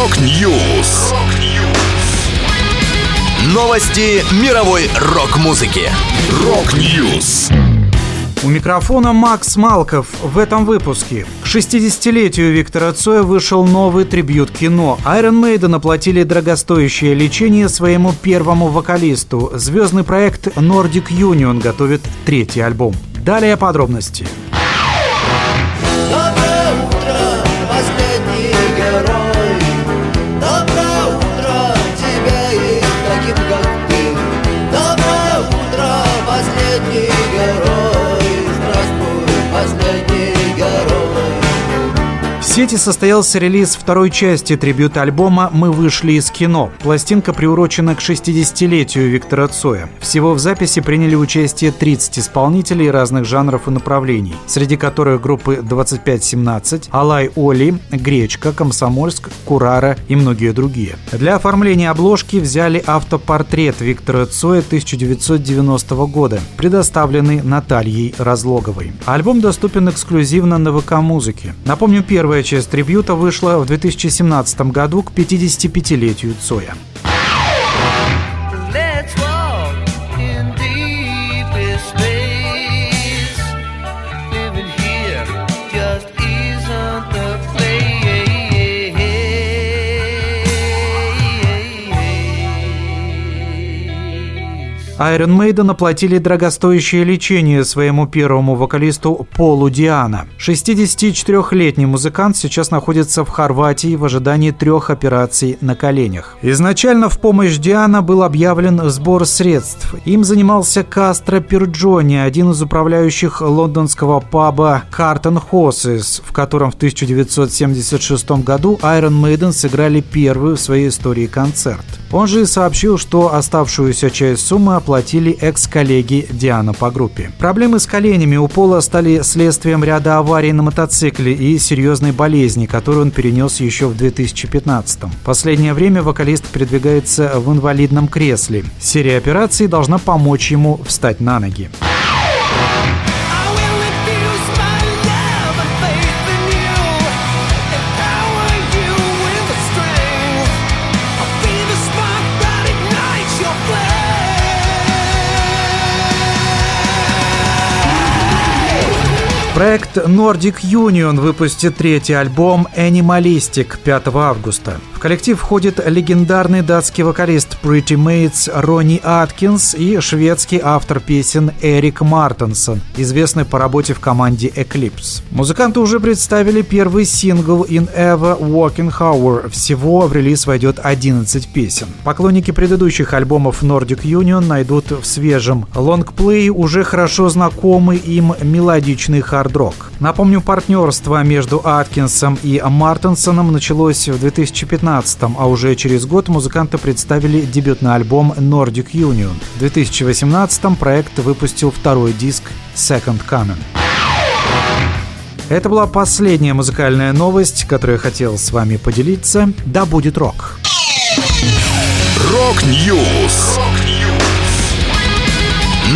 Rock News. Новости мировой рок-музыки. Rock News. У микрофона Макс Малков в этом выпуске. К 60-летию Виктора Цоя вышел новый трибьют Кино. Iron Maiden оплатили дорогостоящее лечение своему первому вокалисту. Звездный проект Nordic Union готовит третий альбом. Далее подробности. Доброе сети состоялся релиз второй части трибюта альбома «Мы вышли из кино». Пластинка приурочена к 60-летию Виктора Цоя. Всего в записи приняли участие 30 исполнителей разных жанров и направлений, среди которых группы 2517, Алай Оли, Гречка, Комсомольск, Курара и многие другие. Для оформления обложки взяли автопортрет Виктора Цоя 1990 года, предоставленный Натальей Разлоговой. Альбом доступен эксклюзивно на ВК-музыке. Напомню, первая часть трибьюта вышла в 2017 году к 55-летию Цоя. Iron Maiden оплатили дорогостоящее лечение своему первому вокалисту Полу Диана. 64-летний музыкант сейчас находится в Хорватии в ожидании трех операций на коленях. Изначально в помощь Диана был объявлен сбор средств. Им занимался Кастро Пирджони, один из управляющих лондонского паба Carton Horses, в котором в 1976 году Iron Maiden сыграли первый в своей истории концерт. Он же сообщил, что оставшуюся часть суммы оплатили экс-коллеги Диана по группе. Проблемы с коленями у Пола стали следствием ряда аварий на мотоцикле и серьезной болезни, которую он перенес еще в 2015 -м. Последнее время вокалист передвигается в инвалидном кресле. Серия операций должна помочь ему встать на ноги. Проект Nordic Union выпустит третий альбом Animalistic 5 августа. В коллектив входит легендарный датский вокалист Pretty Mates Ронни Аткинс и шведский автор песен Эрик Мартенсон, известный по работе в команде Eclipse. Музыканты уже представили первый сингл In Ever Walking Hour. Всего в релиз войдет 11 песен. Поклонники предыдущих альбомов Nordic Union найдут в свежем лонгплей уже хорошо знакомый им мелодичный хард-рок. Напомню, партнерство между Аткинсом и Мартенсоном началось в 2015 а уже через год музыканты представили дебютный альбом Nordic Union. В 2018 проект выпустил второй диск Second Coming. Это была последняя музыкальная новость, которую я хотел с вами поделиться. Да будет рок! Rock News.